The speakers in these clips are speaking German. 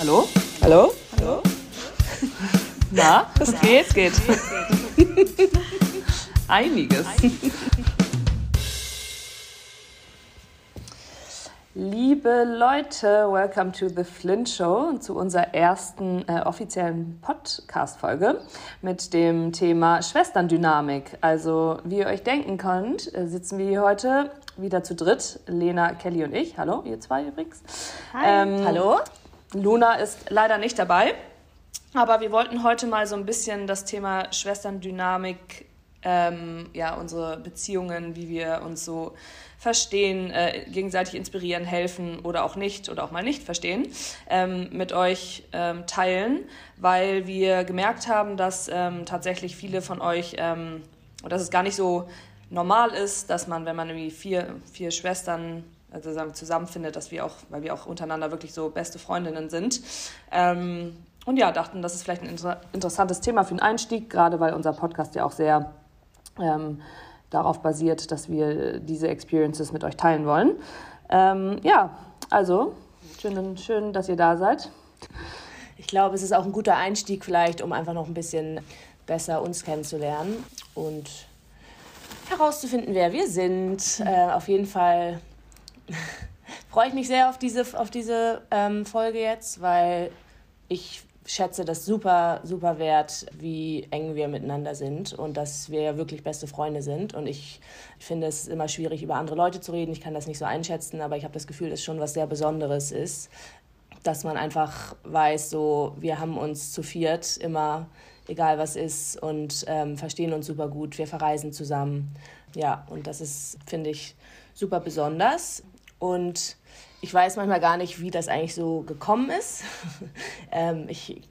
Hallo? Hallo? Hallo? Na, es geht, geht. Einiges. Liebe Leute, welcome to the Flint Show und zu unserer ersten äh, offiziellen Podcast-Folge mit dem Thema Schwesterndynamik. Also, wie ihr euch denken könnt, äh, sitzen wir hier heute wieder zu dritt. Lena, Kelly und ich. Hallo, ihr zwei übrigens. Hi. Ähm, Hallo. Luna ist leider nicht dabei, aber wir wollten heute mal so ein bisschen das Thema Schwesterndynamik, ähm, ja, unsere Beziehungen, wie wir uns so verstehen, äh, gegenseitig inspirieren, helfen oder auch nicht oder auch mal nicht verstehen, ähm, mit euch ähm, teilen, weil wir gemerkt haben, dass ähm, tatsächlich viele von euch, ähm, dass es gar nicht so normal ist, dass man, wenn man irgendwie vier, vier Schwestern also zusammenfindet, dass wir auch, weil wir auch untereinander wirklich so beste Freundinnen sind. Ähm, und ja, dachten, das ist vielleicht ein inter interessantes Thema für den Einstieg, gerade weil unser Podcast ja auch sehr ähm, darauf basiert, dass wir diese Experiences mit euch teilen wollen. Ähm, ja, also schön, schön, dass ihr da seid. Ich glaube, es ist auch ein guter Einstieg vielleicht, um einfach noch ein bisschen besser uns kennenzulernen und herauszufinden, wer wir sind. Äh, auf jeden Fall freue ich mich sehr auf diese, auf diese ähm, Folge jetzt, weil ich schätze das super, super wert, wie eng wir miteinander sind und dass wir ja wirklich beste Freunde sind. Und ich, ich finde es immer schwierig, über andere Leute zu reden. Ich kann das nicht so einschätzen, aber ich habe das Gefühl, dass schon was sehr Besonderes ist, dass man einfach weiß, so wir haben uns zu viert immer, egal was ist, und ähm, verstehen uns super gut. Wir verreisen zusammen. Ja, und das ist, finde ich, super besonders. Und ich weiß manchmal gar nicht, wie das eigentlich so gekommen ist. ähm, ich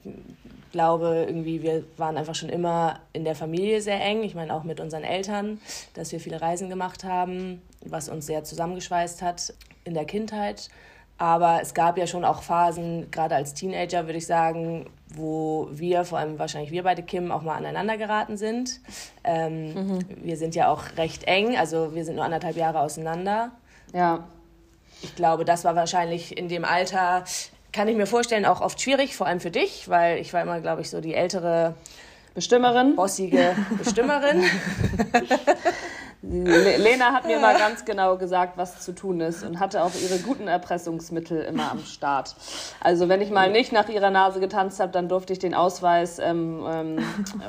glaube, irgendwie, wir waren einfach schon immer in der Familie sehr eng. Ich meine, auch mit unseren Eltern, dass wir viele Reisen gemacht haben, was uns sehr zusammengeschweißt hat in der Kindheit. Aber es gab ja schon auch Phasen, gerade als Teenager, würde ich sagen, wo wir, vor allem wahrscheinlich wir beide Kim, auch mal aneinander geraten sind. Ähm, mhm. Wir sind ja auch recht eng, also wir sind nur anderthalb Jahre auseinander. Ja ich glaube, das war wahrscheinlich in dem Alter, kann ich mir vorstellen, auch oft schwierig, vor allem für dich, weil ich war immer, glaube ich, so die ältere Bestimmerin. Bossige Bestimmerin. Lena hat mir mal ganz genau gesagt, was zu tun ist und hatte auch ihre guten Erpressungsmittel immer am Start. Also wenn ich mal nicht nach ihrer Nase getanzt habe, dann durfte ich den Ausweis, ähm, ähm,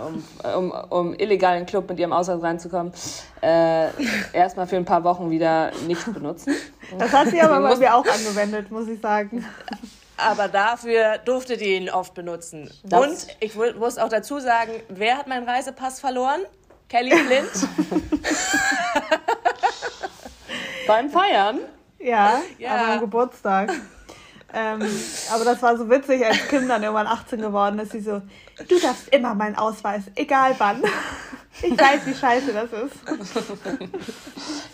um, um, um illegal in den Club mit ihrem Ausweis reinzukommen, äh, erstmal für ein paar Wochen wieder nicht benutzen. Das hat sie aber bei mir auch angewendet, muss ich sagen aber dafür durfte die ihn oft benutzen. Das und ich muss auch dazu sagen, wer hat meinen Reisepass verloren? Kelly Flint. Beim Feiern? Ja, ja. an meinem Geburtstag. Ähm, aber das war so witzig, als Kim dann irgendwann 18 geworden ist, sie so, du darfst immer meinen Ausweis, egal wann. Ich weiß, wie scheiße das ist.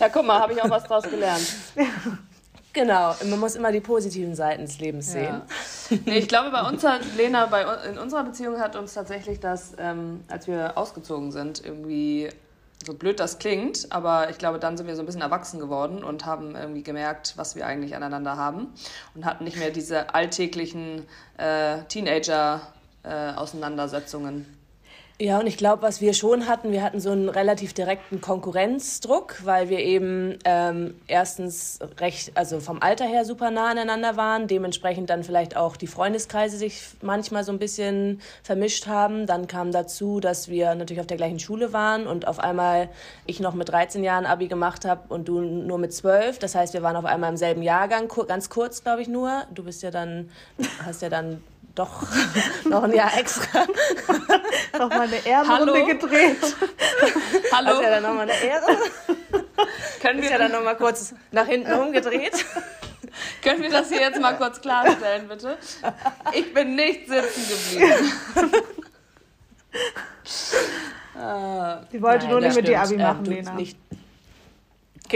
Ja, guck mal, habe ich auch was draus gelernt. Ja. Genau, man muss immer die positiven Seiten des Lebens sehen. Ja. Nee, ich glaube, bei uns hat Lena, bei, in unserer Beziehung hat uns tatsächlich das, ähm, als wir ausgezogen sind, irgendwie, so blöd das klingt, aber ich glaube, dann sind wir so ein bisschen erwachsen geworden und haben irgendwie gemerkt, was wir eigentlich aneinander haben und hatten nicht mehr diese alltäglichen äh, Teenager-Auseinandersetzungen. Äh, ja, und ich glaube, was wir schon hatten, wir hatten so einen relativ direkten Konkurrenzdruck, weil wir eben ähm, erstens recht, also vom Alter her super nah aneinander waren, dementsprechend dann vielleicht auch die Freundeskreise sich manchmal so ein bisschen vermischt haben. Dann kam dazu, dass wir natürlich auf der gleichen Schule waren und auf einmal ich noch mit 13 Jahren Abi gemacht habe und du nur mit 12. Das heißt, wir waren auf einmal im selben Jahrgang, ganz kurz, glaube ich, nur. Du bist ja dann, hast ja dann doch noch ein Jahr extra. nochmal eine Ehrenrunde gedreht. Hallo. Das ist ja dann nochmal eine Ehre. Können wir ja dann nochmal kurz nach hinten umgedreht. Können wir das hier jetzt mal kurz klarstellen, bitte? Ich bin nicht sitzen geblieben. Sie wollte Nein, nur nicht mit dir Abi machen, ähm, Lena. Nicht,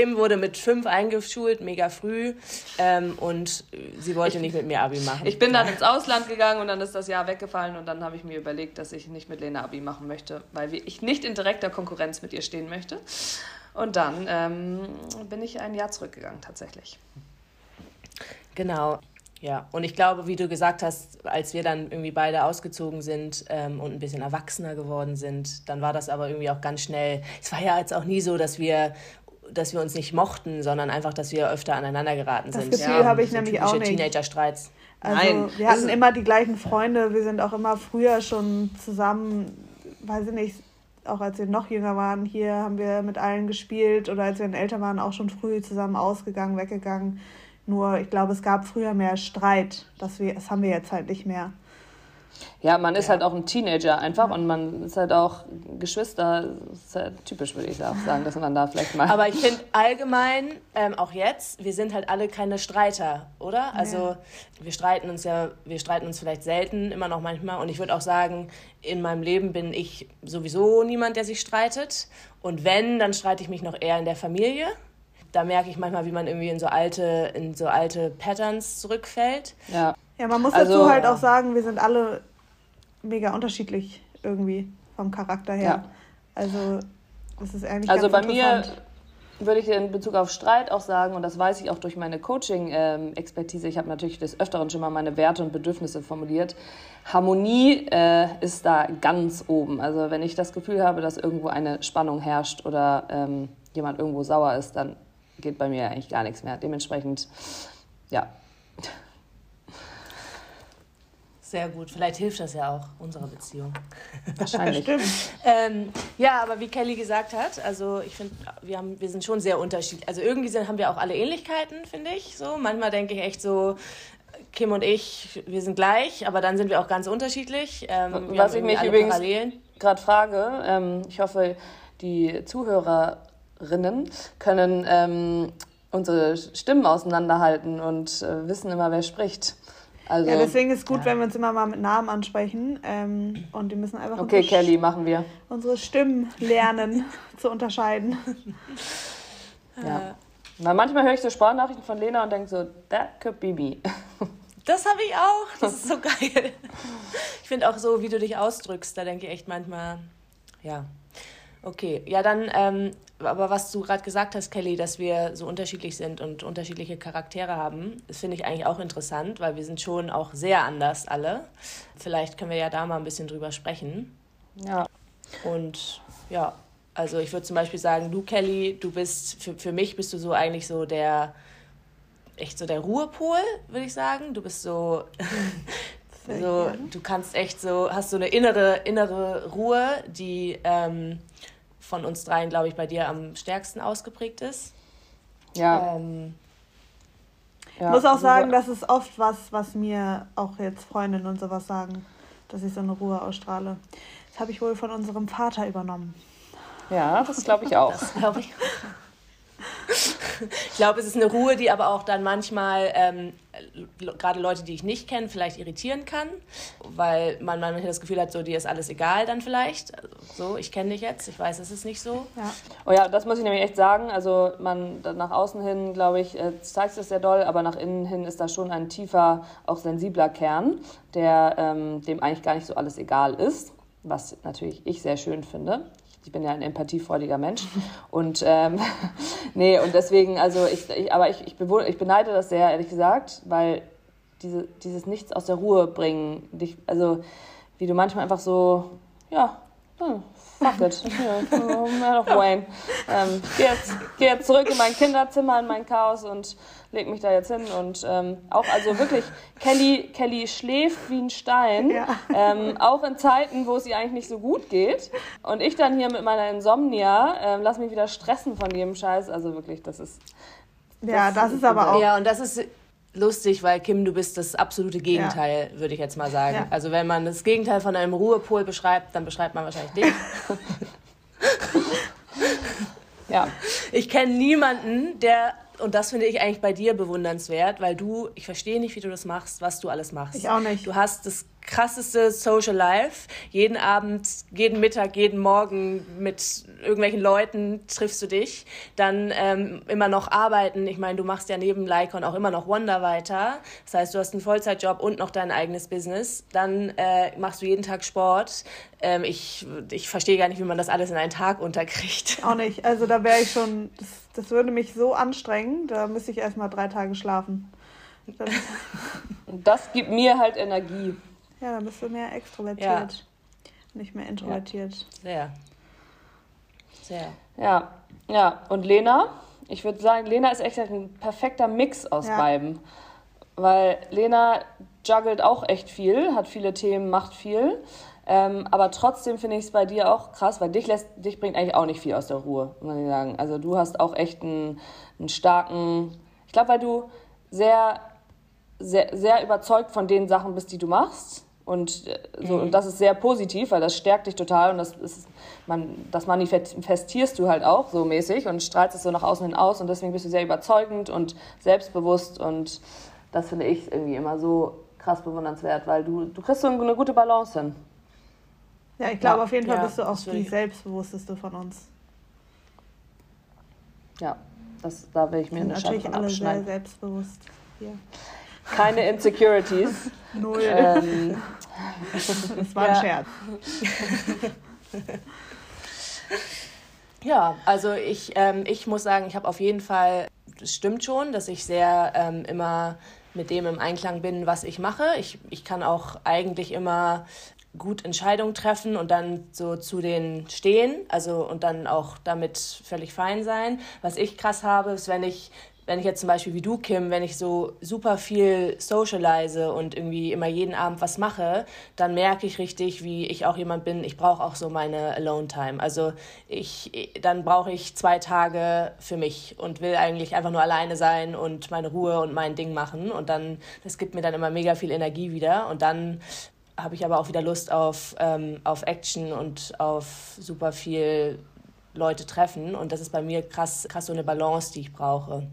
Kim wurde mit fünf eingeschult, mega früh. Ähm, und sie wollte ich, nicht mit mir Abi machen. Ich bin dann ins Ausland gegangen und dann ist das Jahr weggefallen. Und dann habe ich mir überlegt, dass ich nicht mit Lena Abi machen möchte, weil ich nicht in direkter Konkurrenz mit ihr stehen möchte. Und dann ähm, bin ich ein Jahr zurückgegangen, tatsächlich. Genau. Ja, und ich glaube, wie du gesagt hast, als wir dann irgendwie beide ausgezogen sind ähm, und ein bisschen erwachsener geworden sind, dann war das aber irgendwie auch ganz schnell. Es war ja jetzt auch nie so, dass wir dass wir uns nicht mochten, sondern einfach, dass wir öfter aneinander geraten sind. Das Gefühl ja, habe ich so nämlich auch nicht. Teenager-Streits. Also Nein, wir hatten immer die gleichen Freunde, wir sind auch immer früher schon zusammen, weiß ich nicht, auch als wir noch jünger waren, hier haben wir mit allen gespielt oder als wir älter waren, auch schon früh zusammen ausgegangen, weggegangen. Nur ich glaube, es gab früher mehr Streit. Das, wir, das haben wir jetzt halt nicht mehr. Ja, man ist ja. halt auch ein Teenager einfach ja. und man ist halt auch Geschwister. Das ist halt typisch, würde ich auch sagen, dass man da vielleicht mal. Aber ich finde allgemein, ähm, auch jetzt, wir sind halt alle keine Streiter, oder? Also ja. wir streiten uns ja, wir streiten uns vielleicht selten, immer noch manchmal. Und ich würde auch sagen, in meinem Leben bin ich sowieso niemand, der sich streitet. Und wenn, dann streite ich mich noch eher in der Familie. Da merke ich manchmal, wie man irgendwie in so alte, in so alte Patterns zurückfällt. Ja. Ja, man muss also, dazu halt auch sagen, wir sind alle mega unterschiedlich irgendwie vom Charakter her. Ja. Also, das ist eigentlich Also bei mir würde ich in Bezug auf Streit auch sagen, und das weiß ich auch durch meine Coaching-Expertise, ich habe natürlich des Öfteren schon mal meine Werte und Bedürfnisse formuliert. Harmonie äh, ist da ganz oben. Also wenn ich das Gefühl habe, dass irgendwo eine Spannung herrscht oder ähm, jemand irgendwo sauer ist, dann geht bei mir eigentlich gar nichts mehr. Dementsprechend, ja, sehr gut. Vielleicht hilft das ja auch unserer Beziehung. Wahrscheinlich. ähm, ja, aber wie Kelly gesagt hat, also ich finde, wir, wir sind schon sehr unterschiedlich. Also irgendwie sind, haben wir auch alle Ähnlichkeiten, finde ich. So. Manchmal denke ich echt so, Kim und ich, wir sind gleich, aber dann sind wir auch ganz unterschiedlich. Ähm, Was ich mich übrigens gerade frage, ähm, ich hoffe, die Zuhörerinnen können ähm, unsere Stimmen auseinanderhalten und äh, wissen immer, wer spricht. Also, ja, deswegen ist es gut, ja. wenn wir uns immer mal mit Namen ansprechen. Ähm, und die müssen einfach. Okay, Kelly, machen wir. Unsere Stimmen lernen zu unterscheiden. Ja. Weil manchmal höre ich so Sprachnachrichten von Lena und denke so, that could be me. Das habe ich auch. Das ist so geil. Ich finde auch so, wie du dich ausdrückst, da denke ich echt manchmal, ja. Okay, ja, dann ähm, aber was du gerade gesagt hast, Kelly, dass wir so unterschiedlich sind und unterschiedliche Charaktere haben, das finde ich eigentlich auch interessant, weil wir sind schon auch sehr anders alle. Vielleicht können wir ja da mal ein bisschen drüber sprechen. Ja. Und ja, also ich würde zum Beispiel sagen, du Kelly, du bist, für, für mich bist du so eigentlich so der, echt so der Ruhepol, würde ich sagen. Du bist so, so du kannst echt so, hast so eine innere, innere Ruhe, die... Ähm, von uns dreien, glaube ich, bei dir am stärksten ausgeprägt ist. Ja. Ähm, ja. Ich muss auch sagen, das ist oft was, was mir auch jetzt Freundinnen und sowas sagen, dass ich so eine Ruhe ausstrahle. Das habe ich wohl von unserem Vater übernommen. Ja, das glaube ich auch. Das glaube ich. Ich glaube, es ist eine Ruhe, die aber auch dann manchmal ähm, gerade Leute, die ich nicht kenne, vielleicht irritieren kann, weil man manchmal das Gefühl hat, so dir ist alles egal dann vielleicht. Also, so, ich kenne dich jetzt, ich weiß, es ist nicht so. Ja. Oh ja, das muss ich nämlich echt sagen. Also man nach außen hin, glaube ich, äh, zeigt es sehr doll, aber nach innen hin ist da schon ein tiefer, auch sensibler Kern, der ähm, dem eigentlich gar nicht so alles egal ist, was natürlich ich sehr schön finde ich bin ja ein empathiefreudiger Mensch. Und ähm, nee, und deswegen, also ich, ich aber ich, ich, ich beneide das sehr, ehrlich gesagt, weil diese, dieses Nichts aus der Ruhe bringen, dich, also wie du manchmal einfach so, ja, hm, fuck it, ja, doch Wayne. Ähm, geh, jetzt, geh jetzt zurück in mein Kinderzimmer, in mein Chaos und leg mich da jetzt hin und ähm, auch also wirklich Kelly Kelly schläft wie ein Stein ja. ähm, auch in Zeiten wo es ihr eigentlich nicht so gut geht und ich dann hier mit meiner Insomnia ähm, lass mich wieder stressen von jedem Scheiß also wirklich das ist das ja das ist aber auch ja und das ist lustig, weil Kim, du bist das absolute Gegenteil, ja. würde ich jetzt mal sagen. Ja. Also wenn man das Gegenteil von einem Ruhepol beschreibt, dann beschreibt man wahrscheinlich dich. ja. Ich kenne niemanden, der und das finde ich eigentlich bei dir bewundernswert, weil du, ich verstehe nicht, wie du das machst, was du alles machst. Ich auch nicht. Du hast das krasseste Social Life. Jeden Abend, jeden Mittag, jeden Morgen mit irgendwelchen Leuten triffst du dich. Dann ähm, immer noch arbeiten. Ich meine, du machst ja neben Lycon auch immer noch Wonder weiter. Das heißt, du hast einen Vollzeitjob und noch dein eigenes Business. Dann äh, machst du jeden Tag Sport. Ähm, ich, ich verstehe gar nicht, wie man das alles in einen Tag unterkriegt. Auch nicht. Also da wäre ich schon, das, das würde mich so anstrengen. Da müsste ich erst mal drei Tage schlafen. Und das gibt mir halt Energie. Ja, dann bist du mehr extrovertiert. Ja. Nicht mehr introvertiert. Sehr. Sehr. Ja, ja. Und Lena? Ich würde sagen, Lena ist echt ein perfekter Mix aus ja. beiden. Weil Lena juggelt auch echt viel, hat viele Themen, macht viel. Ähm, aber trotzdem finde ich es bei dir auch krass, weil dich, lässt, dich bringt eigentlich auch nicht viel aus der Ruhe, muss ich sagen. Also du hast auch echt einen, einen starken, ich glaube, weil du sehr, sehr, sehr überzeugt von den Sachen bist, die du machst. Und, äh, so, mhm. und das ist sehr positiv, weil das stärkt dich total und das, ist, man, das manifestierst du halt auch so mäßig und strahlst es so nach außen hin aus und deswegen bist du sehr überzeugend und selbstbewusst und das finde ich irgendwie immer so krass bewundernswert, weil du, du kriegst so eine gute Balance hin. Ja, ich glaube ja, auf jeden Fall ja, bist du auch die selbstbewussteste von uns. Ja, das, da will ich mir eine natürlich alle sehr selbstbewusst hier. Keine Insecurities. Null. Ähm, das war ein ja. Scherz. Ja, also ich, ähm, ich muss sagen, ich habe auf jeden Fall, es stimmt schon, dass ich sehr ähm, immer mit dem im Einklang bin, was ich mache. Ich, ich kann auch eigentlich immer gut Entscheidungen treffen und dann so zu denen stehen, also und dann auch damit völlig fein sein. Was ich krass habe, ist, wenn ich wenn ich jetzt zum Beispiel wie du, Kim, wenn ich so super viel socialize und irgendwie immer jeden Abend was mache, dann merke ich richtig, wie ich auch jemand bin, ich brauche auch so meine Alone-Time. Also ich, dann brauche ich zwei Tage für mich und will eigentlich einfach nur alleine sein und meine Ruhe und mein Ding machen. Und dann, das gibt mir dann immer mega viel Energie wieder. Und dann habe ich aber auch wieder Lust auf, ähm, auf Action und auf super viel Leute treffen. Und das ist bei mir krass, krass so eine Balance, die ich brauche.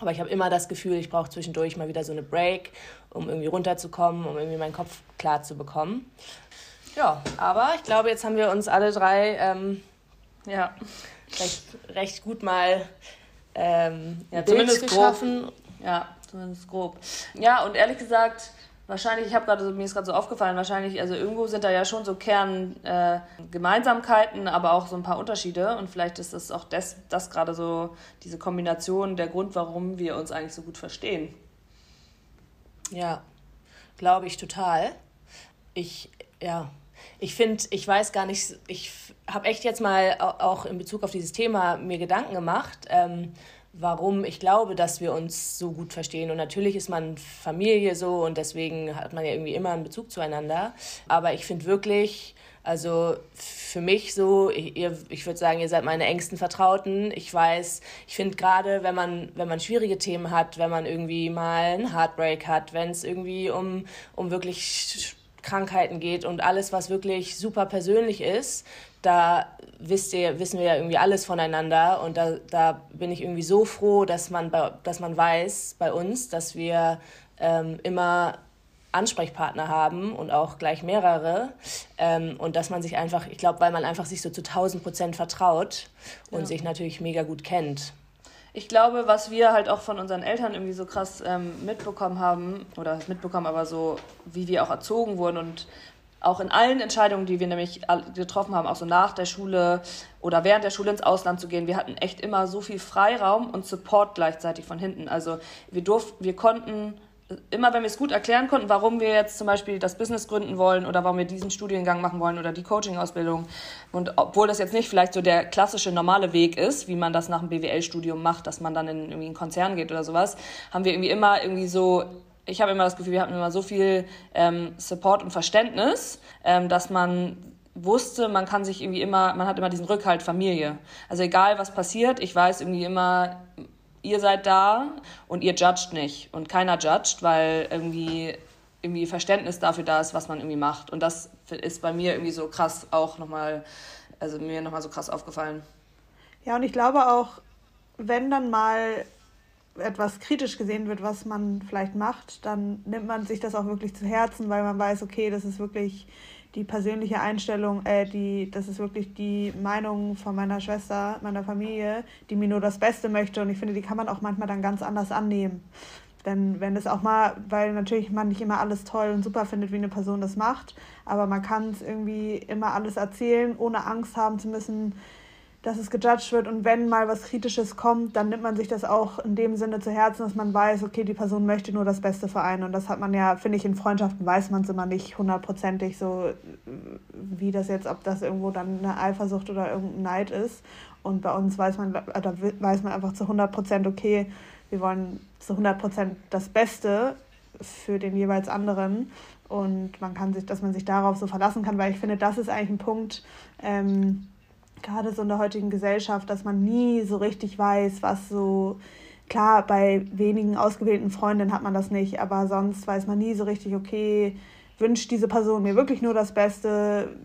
Aber ich habe immer das Gefühl, ich brauche zwischendurch mal wieder so eine Break, um irgendwie runterzukommen, um irgendwie meinen Kopf klar zu bekommen. Ja, aber ich glaube, jetzt haben wir uns alle drei ähm, ja, recht, recht gut mal ähm, ja, zumindest geschaffen. Grob. Ja, zumindest grob. Ja, und ehrlich gesagt, wahrscheinlich, ich habe gerade mir ist gerade so aufgefallen, wahrscheinlich, also irgendwo sind da ja schon so Kerngemeinsamkeiten, äh, aber auch so ein paar Unterschiede. Und vielleicht ist das auch das, das gerade so, diese Kombination der Grund, warum wir uns eigentlich so gut verstehen. Ja, glaube ich total. Ich, ja, ich finde, ich weiß gar nicht, ich habe echt jetzt mal auch in Bezug auf dieses Thema mir Gedanken gemacht. Ähm, warum ich glaube, dass wir uns so gut verstehen. Und natürlich ist man Familie so und deswegen hat man ja irgendwie immer einen Bezug zueinander. Aber ich finde wirklich, also für mich so, ich, ich würde sagen, ihr seid meine engsten Vertrauten. Ich weiß, ich finde gerade, wenn man, wenn man schwierige Themen hat, wenn man irgendwie mal einen Heartbreak hat, wenn es irgendwie um, um wirklich Krankheiten geht und alles, was wirklich super persönlich ist, da wisst ihr, wissen wir ja irgendwie alles voneinander und da, da bin ich irgendwie so froh, dass man, bei, dass man weiß bei uns, dass wir ähm, immer Ansprechpartner haben und auch gleich mehrere ähm, und dass man sich einfach, ich glaube, weil man einfach sich so zu 1000 Prozent vertraut und ja. sich natürlich mega gut kennt. Ich glaube, was wir halt auch von unseren Eltern irgendwie so krass ähm, mitbekommen haben, oder mitbekommen, aber so, wie wir auch erzogen wurden und auch in allen Entscheidungen, die wir nämlich getroffen haben, auch so nach der Schule oder während der Schule ins Ausland zu gehen, wir hatten echt immer so viel Freiraum und Support gleichzeitig von hinten. Also wir durften, wir konnten immer, wenn wir es gut erklären konnten, warum wir jetzt zum Beispiel das Business gründen wollen oder warum wir diesen Studiengang machen wollen oder die Coaching-Ausbildung. Und obwohl das jetzt nicht vielleicht so der klassische normale Weg ist, wie man das nach dem BWL-Studium macht, dass man dann in irgendwie einen Konzern geht oder sowas, haben wir irgendwie immer irgendwie so ich habe immer das Gefühl, wir hatten immer so viel ähm, Support und Verständnis, ähm, dass man wusste, man kann sich irgendwie immer, man hat immer diesen Rückhalt Familie. Also egal was passiert, ich weiß irgendwie immer, ihr seid da und ihr judgt nicht und keiner judgt, weil irgendwie irgendwie Verständnis dafür da ist, was man irgendwie macht. Und das ist bei mir irgendwie so krass auch nochmal, also mir nochmal so krass aufgefallen. Ja, und ich glaube auch, wenn dann mal etwas kritisch gesehen wird, was man vielleicht macht, dann nimmt man sich das auch wirklich zu Herzen, weil man weiß, okay, das ist wirklich die persönliche Einstellung, äh, die, das ist wirklich die Meinung von meiner Schwester, meiner Familie, die mir nur das Beste möchte. Und ich finde, die kann man auch manchmal dann ganz anders annehmen. Denn wenn es auch mal, weil natürlich man nicht immer alles toll und super findet, wie eine Person das macht, aber man kann es irgendwie immer alles erzählen, ohne Angst haben zu müssen, dass es gejudged wird und wenn mal was Kritisches kommt, dann nimmt man sich das auch in dem Sinne zu Herzen, dass man weiß, okay, die Person möchte nur das Beste für einen. Und das hat man ja, finde ich, in Freundschaften weiß man es immer nicht hundertprozentig so, wie das jetzt, ob das irgendwo dann eine Eifersucht oder irgendein Neid ist. Und bei uns weiß man, da weiß man einfach zu 100 Prozent, okay, wir wollen zu 100 Prozent das Beste für den jeweils anderen. Und man kann sich, dass man sich darauf so verlassen kann, weil ich finde, das ist eigentlich ein Punkt, ähm, gerade so in der heutigen Gesellschaft, dass man nie so richtig weiß, was so, klar, bei wenigen ausgewählten Freundinnen hat man das nicht, aber sonst weiß man nie so richtig, okay, wünscht diese Person mir wirklich nur das Beste,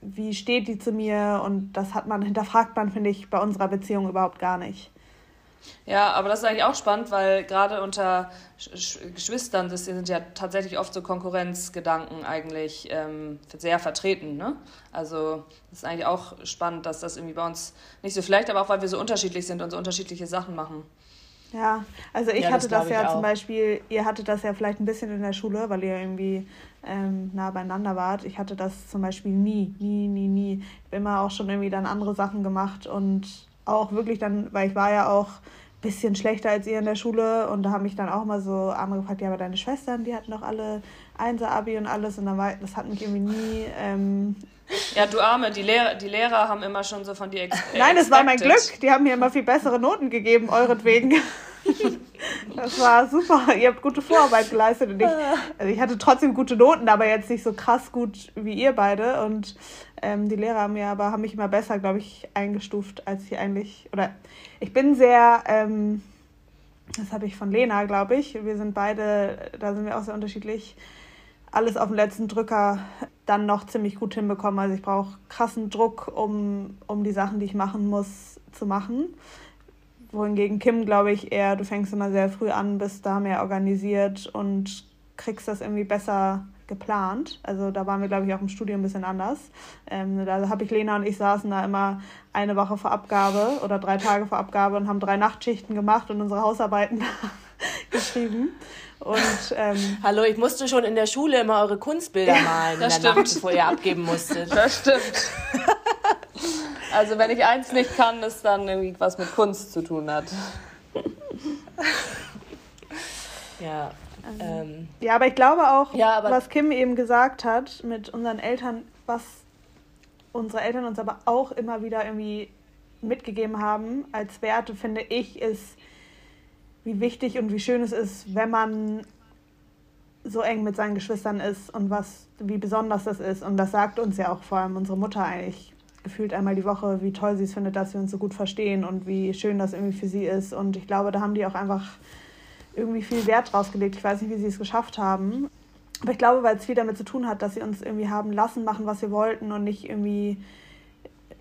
wie steht die zu mir und das hat man, hinterfragt man, finde ich, bei unserer Beziehung überhaupt gar nicht. Ja, aber das ist eigentlich auch spannend, weil gerade unter Geschwistern das sind ja tatsächlich oft so Konkurrenzgedanken eigentlich ähm, sehr vertreten. Ne? Also das ist eigentlich auch spannend, dass das irgendwie bei uns nicht so vielleicht, aber auch weil wir so unterschiedlich sind und so unterschiedliche Sachen machen. Ja, also ich ja, hatte das, das ja zum Beispiel, ihr hattet das ja vielleicht ein bisschen in der Schule, weil ihr irgendwie ähm, nah beieinander wart. Ich hatte das zum Beispiel nie, nie, nie, nie. Ich habe immer auch schon irgendwie dann andere Sachen gemacht und auch wirklich dann, weil ich war ja auch ein bisschen schlechter als ihr in der Schule und da haben mich dann auch mal so andere gefragt, ja, aber deine Schwestern, die hatten doch alle Einser-Abi und alles und dann war, das hat mich irgendwie nie... Ähm, ja, du Arme, die Lehrer, die Lehrer haben immer schon so von dir ex Nein, das war mein Glück. Die haben mir immer viel bessere Noten gegeben, euretwegen. Das war super. Ihr habt gute Vorarbeit geleistet und ich, also ich hatte trotzdem gute Noten, aber jetzt nicht so krass gut wie ihr beide. Und ähm, die Lehrer haben mir aber haben mich immer besser, glaube ich, eingestuft, als ich eigentlich. Oder ich bin sehr, ähm, das habe ich von Lena, glaube ich. Wir sind beide, da sind wir auch sehr unterschiedlich. Alles auf dem letzten Drücker dann noch ziemlich gut hinbekommen. Also ich brauche krassen Druck, um, um die Sachen, die ich machen muss, zu machen wohingegen Kim, glaube ich, eher, du fängst immer sehr früh an, bist da mehr organisiert und kriegst das irgendwie besser geplant. Also da waren wir, glaube ich, auch im Studio ein bisschen anders. Ähm, da habe ich Lena und ich saßen da immer eine Woche vor Abgabe oder drei Tage vor Abgabe und haben drei Nachtschichten gemacht und unsere Hausarbeiten geschrieben. Und, ähm, Hallo, ich musste schon in der Schule immer eure Kunstbilder malen das in der stimmt. Nacht, bevor ihr abgeben musstet. Das stimmt. Also wenn ich eins nicht kann, ist dann irgendwie was mit Kunst zu tun hat. Ja. Ähm, ja, aber ich glaube auch, ja, was Kim eben gesagt hat mit unseren Eltern, was unsere Eltern uns aber auch immer wieder irgendwie mitgegeben haben als Werte, finde ich, ist, wie wichtig und wie schön es ist, wenn man so eng mit seinen Geschwistern ist und was, wie besonders das ist. Und das sagt uns ja auch vor allem unsere Mutter eigentlich gefühlt einmal die Woche, wie toll sie es findet, dass wir uns so gut verstehen und wie schön das irgendwie für sie ist. Und ich glaube, da haben die auch einfach irgendwie viel Wert drauf gelegt. Ich weiß nicht, wie sie es geschafft haben. Aber ich glaube, weil es viel damit zu tun hat, dass sie uns irgendwie haben lassen, machen, was wir wollten und nicht irgendwie,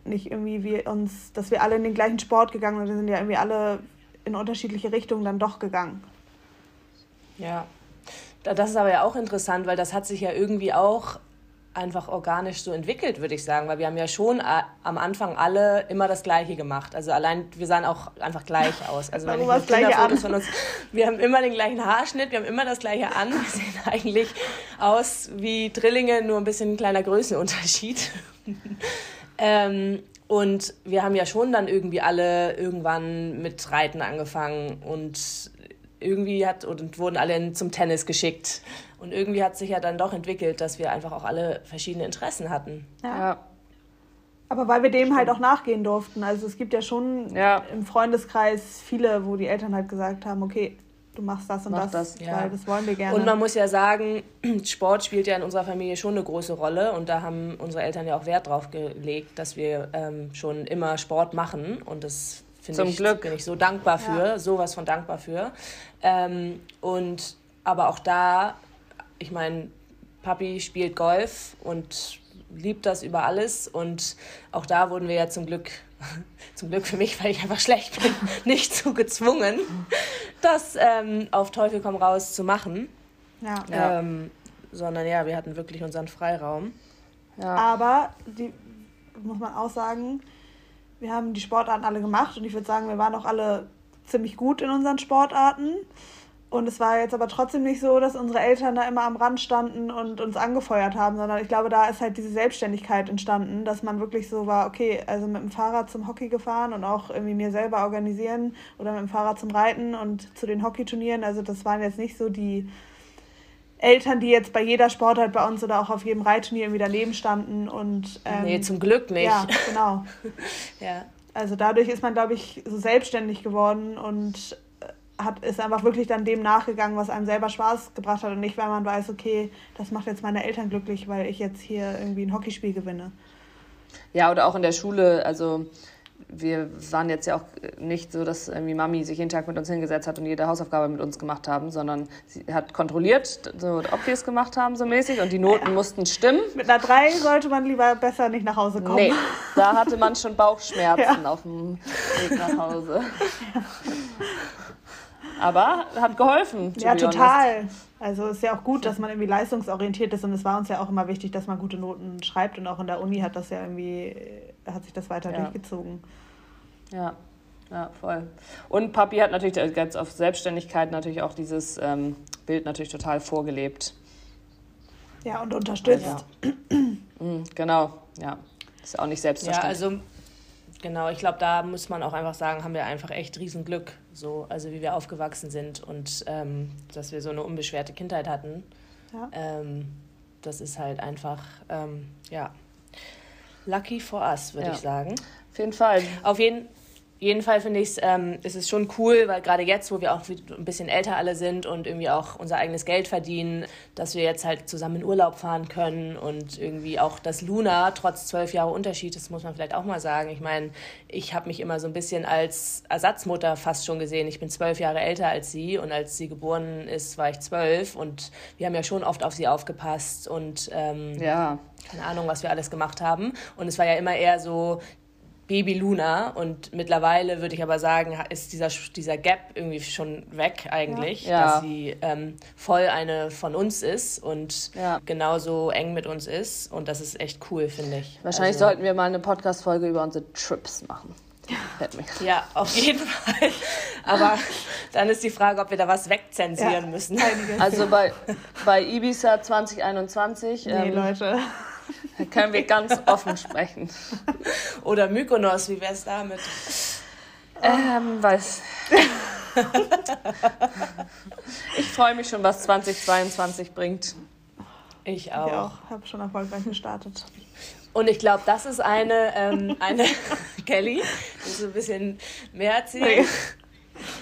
nicht irgendwie wir uns, dass wir alle in den gleichen Sport gegangen sind. Wir sind ja irgendwie alle in unterschiedliche Richtungen dann doch gegangen. Ja. Das ist aber ja auch interessant, weil das hat sich ja irgendwie auch einfach organisch so entwickelt, würde ich sagen, weil wir haben ja schon äh, am Anfang alle immer das Gleiche gemacht. Also allein, wir sahen auch einfach gleich aus. Also wenn ich Kinderfotos von uns, wir haben immer den gleichen Haarschnitt, wir haben immer das Gleiche an. Wir sehen eigentlich aus wie Drillinge, nur ein bisschen ein kleiner Größenunterschied. ähm, und wir haben ja schon dann irgendwie alle irgendwann mit Reiten angefangen und irgendwie hat und wurden alle zum Tennis geschickt. Und irgendwie hat sich ja dann doch entwickelt, dass wir einfach auch alle verschiedene Interessen hatten. Ja. ja. Aber weil wir dem Stimmt. halt auch nachgehen durften. Also es gibt ja schon ja. im Freundeskreis viele, wo die Eltern halt gesagt haben, okay, du machst das und Mach das, das ja. weil das wollen wir gerne. Und man muss ja sagen, Sport spielt ja in unserer Familie schon eine große Rolle und da haben unsere Eltern ja auch Wert drauf gelegt, dass wir ähm, schon immer Sport machen und das finde ich, Glück. bin ich so dankbar für, ja. sowas von dankbar für. Ähm, und aber auch da, ich meine, Papi spielt Golf und liebt das über alles und auch da wurden wir ja zum Glück, zum Glück für mich, weil ich einfach schlecht bin, nicht zu gezwungen, das ähm, auf Teufel komm raus zu machen. Ja. Ähm, sondern ja, wir hatten wirklich unseren Freiraum. Ja. Aber die muss man auch sagen, wir haben die Sportarten alle gemacht und ich würde sagen, wir waren auch alle ziemlich gut in unseren Sportarten. Und es war jetzt aber trotzdem nicht so, dass unsere Eltern da immer am Rand standen und uns angefeuert haben, sondern ich glaube, da ist halt diese Selbstständigkeit entstanden, dass man wirklich so war, okay, also mit dem Fahrrad zum Hockey gefahren und auch irgendwie mir selber organisieren oder mit dem Fahrrad zum Reiten und zu den Hockeyturnieren. Also das waren jetzt nicht so die Eltern, die jetzt bei jeder Sportart bei uns oder auch auf jedem Reitturnier irgendwie daneben standen und ähm, nee, zum Glück nicht. Ja, genau. ja. Also dadurch ist man, glaube ich, so selbstständig geworden und hat, ist einfach wirklich dann dem nachgegangen, was einem selber Spaß gebracht hat und nicht, weil man weiß, okay, das macht jetzt meine Eltern glücklich, weil ich jetzt hier irgendwie ein Hockeyspiel gewinne. Ja, oder auch in der Schule, also wir waren jetzt ja auch nicht so, dass irgendwie Mami sich jeden Tag mit uns hingesetzt hat und jede Hausaufgabe mit uns gemacht haben, sondern sie hat kontrolliert, so, ob wir es gemacht haben, so mäßig, und die Noten ja. mussten stimmen. Mit einer 3 sollte man lieber besser nicht nach Hause kommen. Nee, da hatte man schon Bauchschmerzen ja. auf dem Weg nach Hause. Ja. Aber hat geholfen. Ja, total. Also ist ja auch gut, dass man irgendwie leistungsorientiert ist und es war uns ja auch immer wichtig, dass man gute Noten schreibt und auch in der Uni hat das ja irgendwie, hat sich das weiter ja. durchgezogen. Ja, ja, voll. Und Papi hat natürlich ganz auf Selbstständigkeit natürlich auch dieses ähm, Bild natürlich total vorgelebt. Ja, und unterstützt. Ja. Mhm, genau, ja. Ist auch nicht selbstverständlich. Ja, also Genau, ich glaube, da muss man auch einfach sagen, haben wir einfach echt Riesenglück, so, also wie wir aufgewachsen sind und ähm, dass wir so eine unbeschwerte Kindheit hatten. Ja. Ähm, das ist halt einfach, ähm, ja, lucky for us, würde ja. ich sagen. Auf jeden Fall. Auf jeden Fall jeden Fall finde ich ähm, ist es schon cool, weil gerade jetzt, wo wir auch ein bisschen älter alle sind und irgendwie auch unser eigenes Geld verdienen, dass wir jetzt halt zusammen in Urlaub fahren können und irgendwie auch das Luna, trotz zwölf Jahre Unterschied, das muss man vielleicht auch mal sagen. Ich meine, ich habe mich immer so ein bisschen als Ersatzmutter fast schon gesehen. Ich bin zwölf Jahre älter als sie und als sie geboren ist, war ich zwölf und wir haben ja schon oft auf sie aufgepasst und ähm, ja keine Ahnung, was wir alles gemacht haben. Und es war ja immer eher so, Baby Luna und mittlerweile würde ich aber sagen, ist dieser, dieser Gap irgendwie schon weg eigentlich, ja. dass sie ähm, voll eine von uns ist und ja. genauso eng mit uns ist und das ist echt cool, finde ich. Wahrscheinlich also, sollten wir mal eine Podcast-Folge über unsere Trips machen. Ja, auf jeden Fall. Aber dann ist die Frage, ob wir da was wegzensieren ja, müssen. Also bei, bei Ibiza 2021. Nee, ähm, Leute. Da können wir ganz offen sprechen. Oder Mykonos, wie wäre es damit? Ähm, weiß. ich freue mich schon, was 2022 bringt. Ich auch. Ich auch. habe schon erfolgreich gestartet. Und ich glaube, das ist eine, ähm, eine Kelly, die so ein bisschen mehr erzählt.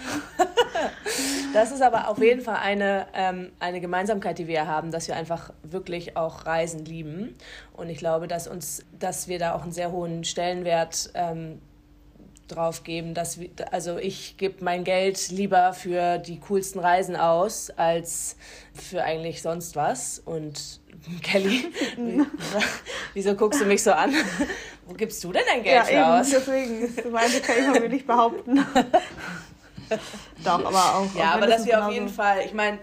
das ist aber auf jeden Fall eine, ähm, eine Gemeinsamkeit, die wir haben, dass wir einfach wirklich auch Reisen lieben. Und ich glaube, dass, uns, dass wir da auch einen sehr hohen Stellenwert ähm, drauf geben, dass wir, also ich gebe mein Geld lieber für die coolsten Reisen aus als für eigentlich sonst was. Und Kelly, wieso guckst du mich so an? Wo gibst du denn dein Geld ja, eben, aus? Deswegen, meine kann ich mir nicht behaupten. Doch, aber auch. Ja, aber dass wir auf jeden Fall, ich meine,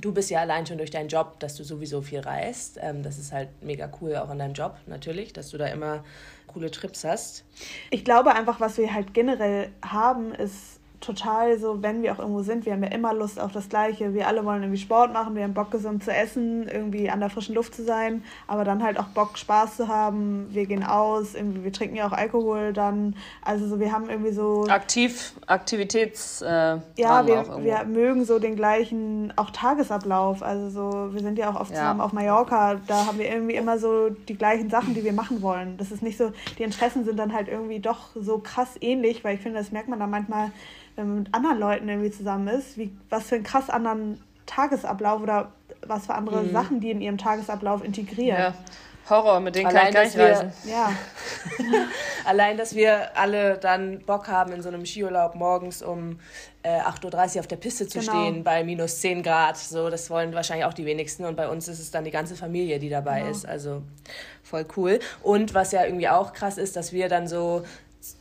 du bist ja allein schon durch deinen Job, dass du sowieso viel reist. Ähm, das ist halt mega cool, auch in deinem Job natürlich, dass du da immer coole Trips hast. Ich glaube einfach, was wir halt generell haben, ist total so, wenn wir auch irgendwo sind, wir haben ja immer Lust auf das Gleiche. Wir alle wollen irgendwie Sport machen, wir haben Bock, gesund zu essen, irgendwie an der frischen Luft zu sein, aber dann halt auch Bock, Spaß zu haben. Wir gehen aus, irgendwie, wir trinken ja auch Alkohol dann. Also so, wir haben irgendwie so. Aktiv, Aktivitäts. Äh, ja, wir, wir mögen so den gleichen, auch Tagesablauf. Also so, wir sind ja auch oft ja. zusammen auf Mallorca, da haben wir irgendwie immer so die gleichen Sachen, die wir machen wollen. Das ist nicht so, die Interessen sind dann halt irgendwie doch so krass ähnlich, weil ich finde, das merkt man dann manchmal mit anderen Leuten irgendwie zusammen ist, wie, was für einen krass anderen Tagesablauf oder was für andere mhm. Sachen die in ihrem Tagesablauf integrieren. Ja. Horror, mit denen Allein, kann ich gar nicht reisen. Ja. Allein, dass wir alle dann Bock haben, in so einem Skiurlaub morgens um äh, 8.30 Uhr auf der Piste zu genau. stehen bei minus 10 Grad. So, das wollen wahrscheinlich auch die wenigsten. Und bei uns ist es dann die ganze Familie, die dabei genau. ist. Also voll cool. Und was ja irgendwie auch krass ist, dass wir dann so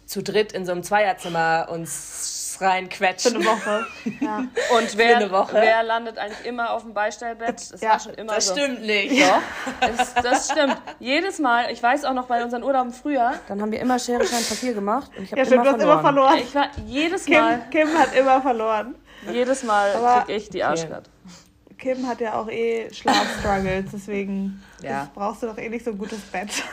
zu dritt in so einem Zweierzimmer uns Reinquetschen. Für eine Woche. Ja. Und wer, wer landet eigentlich immer auf dem Beistellbett? Das ja, war schon immer das so. stimmt nicht. Doch, das, das, stimmt. Jedes Mal, ich weiß auch noch bei unseren Urlauben früher, dann haben wir immer Schere, Stein, Papier gemacht und ich habe ja, immer, verloren. immer verloren. Ich war jedes Mal... Kim, Kim hat immer verloren. Jedes Mal krieg ich die Arschkarte. Kim hat ja auch eh Schlafstruggles, deswegen ja. brauchst du doch eh nicht so ein gutes Bett.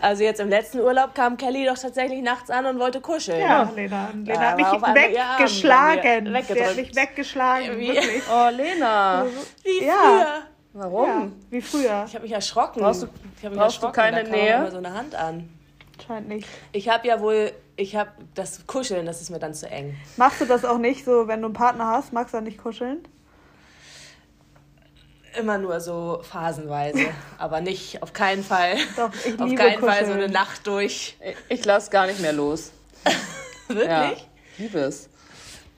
Also jetzt im letzten Urlaub kam Kelly doch tatsächlich nachts an und wollte kuscheln. Ja, Lena. Lena ja, hat mich weggeschlagen. Ja, Sie hat mich weggeschlagen, Wie? wirklich. Oh, Lena. Wie früher. Warum? Ja, wie früher. Ich habe mich erschrocken. Brauchst du, ich mich brauchst du keine da Nähe? Immer so eine Hand an. Scheint nicht. Ich habe ja wohl, ich habe das Kuscheln, das ist mir dann zu eng. Machst du das auch nicht so, wenn du einen Partner hast? Magst du nicht kuscheln? Immer nur so phasenweise, aber nicht, auf keinen Fall. Doch, ich liebe Auf keinen kuscheln. Fall so eine Nacht durch. Ich, ich lasse gar nicht mehr los. Wirklich? Ja, liebe es.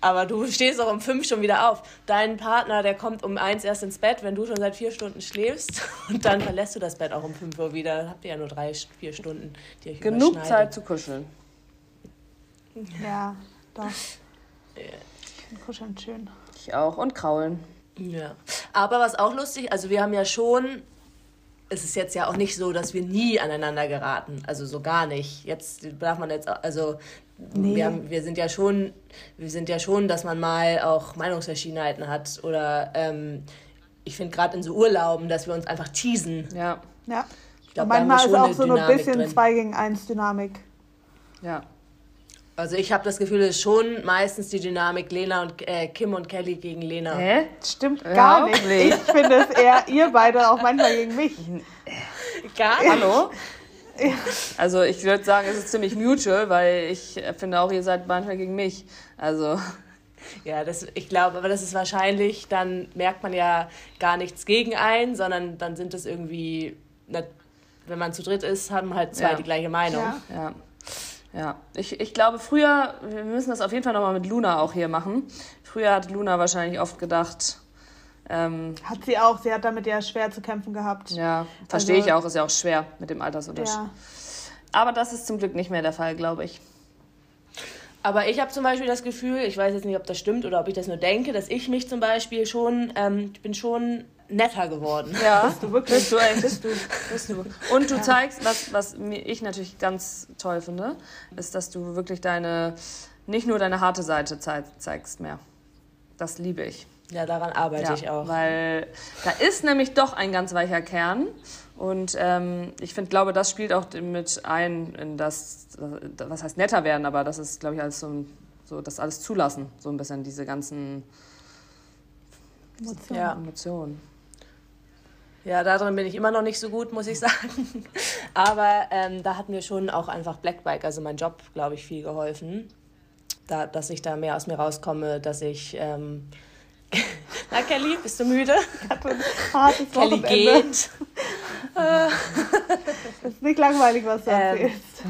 Aber du stehst auch um fünf schon wieder auf. Dein Partner, der kommt um eins erst ins Bett, wenn du schon seit vier Stunden schläfst. Und dann verlässt du das Bett auch um fünf Uhr wieder. Dann habt ihr ja nur drei, vier Stunden, die euch Genug Zeit zu kuscheln. Ja, doch. Ja. Kuscheln schön. Ich auch. Und kraulen. Ja. Aber was auch lustig, also wir haben ja schon es ist jetzt ja auch nicht so, dass wir nie aneinander geraten. Also so gar nicht. Jetzt darf man jetzt, also Nee. Wir, haben, wir sind ja schon, wir sind ja schon, dass man mal auch Meinungsverschiedenheiten hat oder ähm, ich finde gerade in so Urlauben, dass wir uns einfach teasen. Ja. Ja. Ich glaub, manchmal ist auch so ein bisschen 2 gegen 1 Dynamik. Ja. Also ich habe das Gefühl, es ist schon meistens die Dynamik Lena und äh, Kim und Kelly gegen Lena. Hä? Stimmt gar nicht. Ich finde es eher ihr beide auch manchmal gegen mich. Gar nicht. Hallo? Also ich würde sagen, es ist ziemlich mutual, weil ich finde auch, ihr seid manchmal gegen mich. Also. Ja, das, ich glaube, aber das ist wahrscheinlich, dann merkt man ja gar nichts gegen einen, sondern dann sind es irgendwie, wenn man zu dritt ist, haben halt zwei ja. die gleiche Meinung. Ja. ja. Ja, ich, ich glaube, früher, wir müssen das auf jeden Fall nochmal mit Luna auch hier machen. Früher hat Luna wahrscheinlich oft gedacht, ähm, hat sie auch, sie hat damit ja schwer zu kämpfen gehabt. Ja, verstehe also, ich auch, ist ja auch schwer mit dem Altersunterschied. Ja. Aber das ist zum Glück nicht mehr der Fall, glaube ich. Aber ich habe zum Beispiel das Gefühl, ich weiß jetzt nicht, ob das stimmt oder ob ich das nur denke, dass ich mich zum Beispiel schon, ähm, ich bin schon netter geworden. Ja, bist du wirklich? Bist du echt? Bist du, bist du. Und du ja. zeigst, was, was ich natürlich ganz toll finde, ist, dass du wirklich deine, nicht nur deine harte Seite zeigst mehr. Das liebe ich. Ja, daran arbeite ja, ich auch. Weil da ist nämlich doch ein ganz weicher Kern. Und ähm, ich finde, glaube, das spielt auch mit ein in das, was heißt netter werden, aber das ist, glaube ich, alles so, so das alles zulassen, so ein bisschen diese ganzen Emotionen. Ja. Emotionen. Ja, darin bin ich immer noch nicht so gut, muss ich sagen. Aber ähm, da hat mir schon auch einfach Blackbike, also mein Job, glaube ich, viel geholfen. Da, dass ich da mehr aus mir rauskomme, dass ich ähm, na, Kelly, bist du müde? Kelly geht. ist nicht langweilig, was du ähm, erzählst.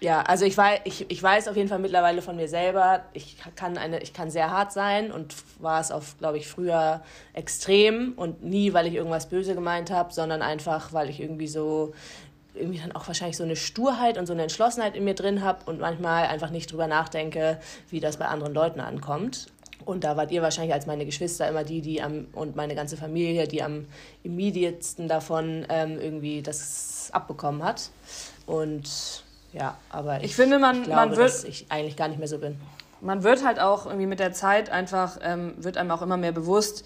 Ja, also ich weiß, ich, ich weiß auf jeden Fall mittlerweile von mir selber, ich kann, eine, ich kann sehr hart sein und war es auch, glaube ich, früher extrem und nie, weil ich irgendwas böse gemeint habe, sondern einfach, weil ich irgendwie so irgendwie dann auch wahrscheinlich so eine Sturheit und so eine Entschlossenheit in mir drin habe und manchmal einfach nicht drüber nachdenke, wie das bei anderen Leuten ankommt. Und da wart ihr wahrscheinlich als meine Geschwister immer die, die am und meine ganze Familie, die am immediatsten davon ähm, irgendwie das abbekommen hat. Und ja, aber ich, ich finde, man, glaube, man wird, dass ich eigentlich gar nicht mehr so bin. Man wird halt auch irgendwie mit der Zeit einfach, ähm, wird einem auch immer mehr bewusst,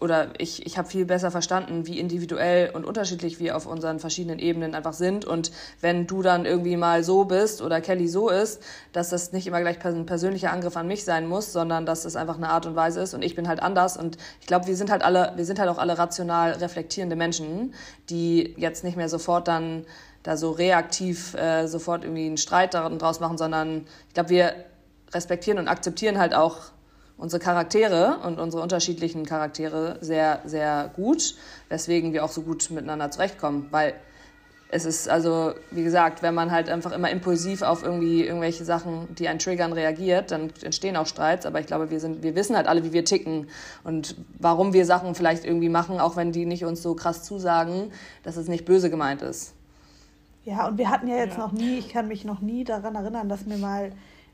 oder ich, ich habe viel besser verstanden, wie individuell und unterschiedlich wir auf unseren verschiedenen Ebenen einfach sind. Und wenn du dann irgendwie mal so bist oder Kelly so ist, dass das nicht immer gleich ein persönlicher Angriff an mich sein muss, sondern dass es einfach eine Art und Weise ist und ich bin halt anders. Und ich glaube, wir sind halt alle, wir sind halt auch alle rational reflektierende Menschen, die jetzt nicht mehr sofort dann da so reaktiv äh, sofort irgendwie einen Streit daraus machen, sondern ich glaube, wir respektieren und akzeptieren halt auch unsere Charaktere und unsere unterschiedlichen Charaktere sehr, sehr gut, weswegen wir auch so gut miteinander zurechtkommen. Weil es ist also, wie gesagt, wenn man halt einfach immer impulsiv auf irgendwie irgendwelche Sachen, die einen triggern, reagiert, dann entstehen auch Streits. Aber ich glaube, wir sind, wir wissen halt alle, wie wir ticken und warum wir Sachen vielleicht irgendwie machen, auch wenn die nicht uns so krass zusagen, dass es nicht böse gemeint ist. Ja, und wir hatten ja jetzt ja. noch nie, ich kann mich noch nie daran erinnern, dass wir mal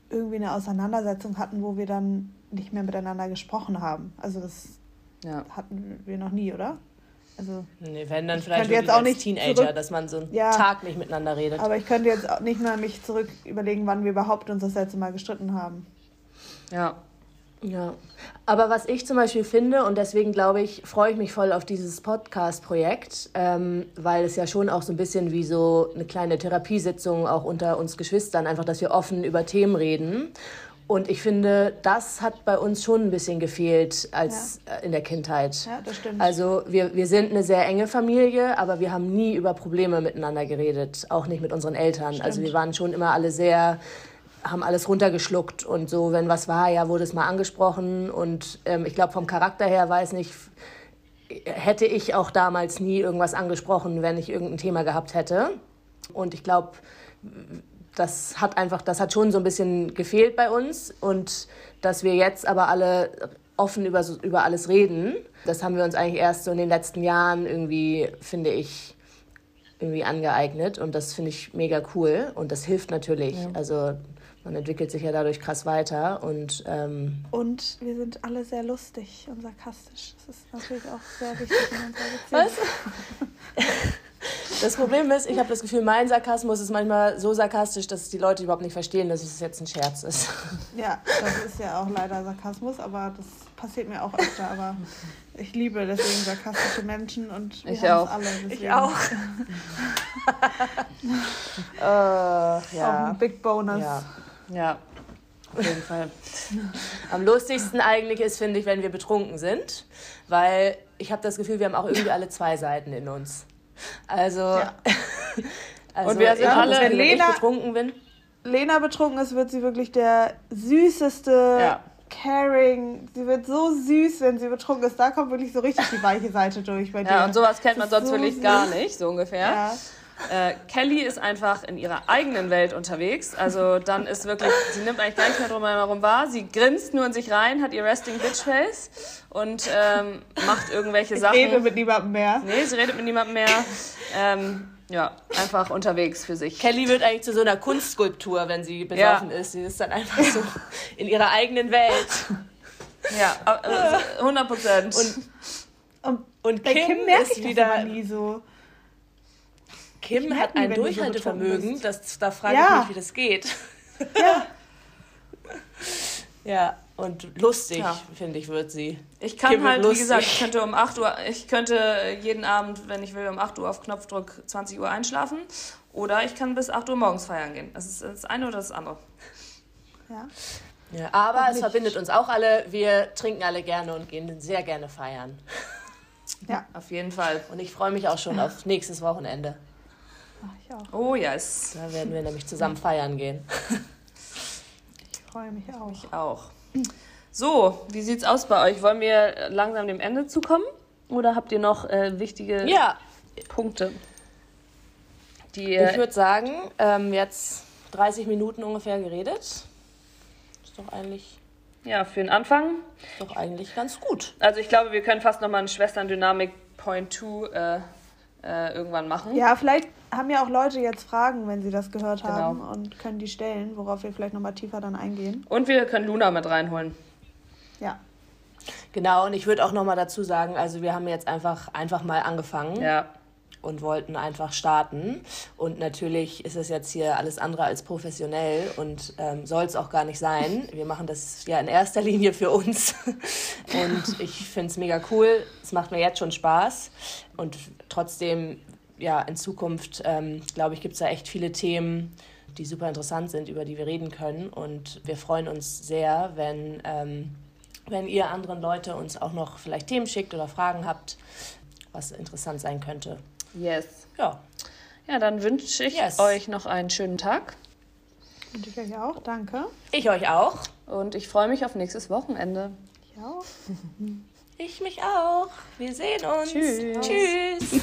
irgendwie eine Auseinandersetzung hatten, wo wir dann nicht mehr miteinander gesprochen haben. Also das ja. hatten wir noch nie, oder? Also, nee, wenn dann vielleicht jetzt auch nicht Teenager, zurück, dass man so einen ja, Tag nicht miteinander redet. Aber ich könnte jetzt auch nicht mal mich zurück überlegen, wann wir überhaupt uns das letzte Mal gestritten haben. Ja. Ja, aber was ich zum Beispiel finde, und deswegen glaube ich, freue ich mich voll auf dieses Podcast-Projekt, ähm, weil es ja schon auch so ein bisschen wie so eine kleine Therapiesitzung auch unter uns Geschwistern, einfach, dass wir offen über Themen reden. Und ich finde, das hat bei uns schon ein bisschen gefehlt als ja. Äh, in der Kindheit. Ja, das stimmt. Also wir, wir sind eine sehr enge Familie, aber wir haben nie über Probleme miteinander geredet, auch nicht mit unseren Eltern. Stimmt. Also wir waren schon immer alle sehr, haben alles runtergeschluckt und so, wenn was war, ja, wurde es mal angesprochen. Und ähm, ich glaube, vom Charakter her weiß nicht, hätte ich auch damals nie irgendwas angesprochen, wenn ich irgendein Thema gehabt hätte. Und ich glaube, das hat einfach, das hat schon so ein bisschen gefehlt bei uns und dass wir jetzt aber alle offen über, über alles reden, das haben wir uns eigentlich erst so in den letzten Jahren irgendwie, finde ich, irgendwie angeeignet und das finde ich mega cool und das hilft natürlich. Ja. Also man entwickelt sich ja dadurch krass weiter und ähm und wir sind alle sehr lustig und sarkastisch. Das ist natürlich auch sehr wichtig in unserer Beziehung. Was? Das Problem ist, ich habe das Gefühl, mein Sarkasmus ist manchmal so sarkastisch, dass die Leute überhaupt nicht verstehen, dass es jetzt ein Scherz ist. Ja, das ist ja auch leider Sarkasmus, aber das passiert mir auch öfter. Aber ich liebe deswegen sarkastische Menschen und wir ich auch. alle. Deswegen. Ich auch. uh, ja. Auch ein Big Bonus. Ja. Ja. Auf jeden Fall. Am lustigsten eigentlich ist, finde ich, wenn wir betrunken sind, weil ich habe das Gefühl, wir haben auch irgendwie alle zwei Seiten in uns. Also, ja. also und wir sind alle, wenn Lena betrunken bin. Lena betrunken ist, wird sie wirklich der süßeste, ja. caring. Sie wird so süß, wenn sie betrunken ist. Da kommt wirklich so richtig die weiche Seite durch bei dir. Ja, und sowas kennt man sonst so wirklich süß. gar nicht, so ungefähr. Ja. Äh, Kelly ist einfach in ihrer eigenen Welt unterwegs. Also dann ist wirklich, sie nimmt eigentlich gar nicht mehr drum herum wahr. Sie grinst nur in sich rein, hat ihr Resting Bitch Face und ähm, macht irgendwelche ich Sachen. Sie redet mit niemandem mehr. Nee, sie redet mit niemandem mehr. Ähm, ja, einfach unterwegs für sich. Kelly wird eigentlich zu so einer Kunstskulptur, wenn sie besoffen ja. ist. Sie ist dann einfach so in ihrer eigenen Welt. Ja, 100 äh, Prozent. Und, und, und Kim, Kim ist wieder nie so. Kim hat ein Durchhaltevermögen, das, da frage ja. ich mich, wie das geht. Ja. ja, und lustig, ja. finde ich, wird sie. Ich kann Kim halt, wie gesagt, ich könnte um 8 Uhr, ich könnte jeden Abend, wenn ich will, um 8 Uhr auf Knopfdruck 20 Uhr einschlafen. Oder ich kann bis 8 Uhr morgens feiern gehen. Das ist das eine oder das andere. Ja. ja aber es verbindet uns auch alle. Wir trinken alle gerne und gehen sehr gerne feiern. Ja, auf jeden Fall. Und ich freue mich auch schon auf nächstes Wochenende. Ach, ich auch. Oh yes. Da werden wir nämlich zusammen feiern gehen. Ich freue mich auch. Ich auch. So, wie sieht's aus bei euch? Wollen wir langsam dem Ende zukommen? Oder habt ihr noch äh, wichtige ja. Punkte? Die, äh, ich würde sagen, ähm, jetzt 30 Minuten ungefähr geredet. Ist doch eigentlich. Ja, für den Anfang. Ist doch eigentlich ganz gut. Also ich glaube, wir können fast nochmal einen Schwesterndynamik Point 2 äh, äh, irgendwann machen. Ja, vielleicht haben ja auch Leute jetzt Fragen, wenn sie das gehört genau. haben und können die stellen, worauf wir vielleicht nochmal tiefer dann eingehen. Und wir können Luna mit reinholen. Ja. Genau, und ich würde auch nochmal dazu sagen, also wir haben jetzt einfach, einfach mal angefangen. Ja und wollten einfach starten. Und natürlich ist es jetzt hier alles andere als professionell und ähm, soll es auch gar nicht sein. Wir machen das ja in erster Linie für uns. Und ich finde es mega cool. Es macht mir jetzt schon Spaß. Und trotzdem, ja, in Zukunft, ähm, glaube ich, gibt es da echt viele Themen, die super interessant sind, über die wir reden können. Und wir freuen uns sehr, wenn, ähm, wenn ihr anderen Leute uns auch noch vielleicht Themen schickt oder Fragen habt, was interessant sein könnte. Yes. Ja. Ja, dann wünsche ich yes. euch noch einen schönen Tag. Und ich euch auch, danke. Ich euch auch. Und ich freue mich auf nächstes Wochenende. Ich auch. ich mich auch. Wir sehen uns. Tschüss. Tschüss.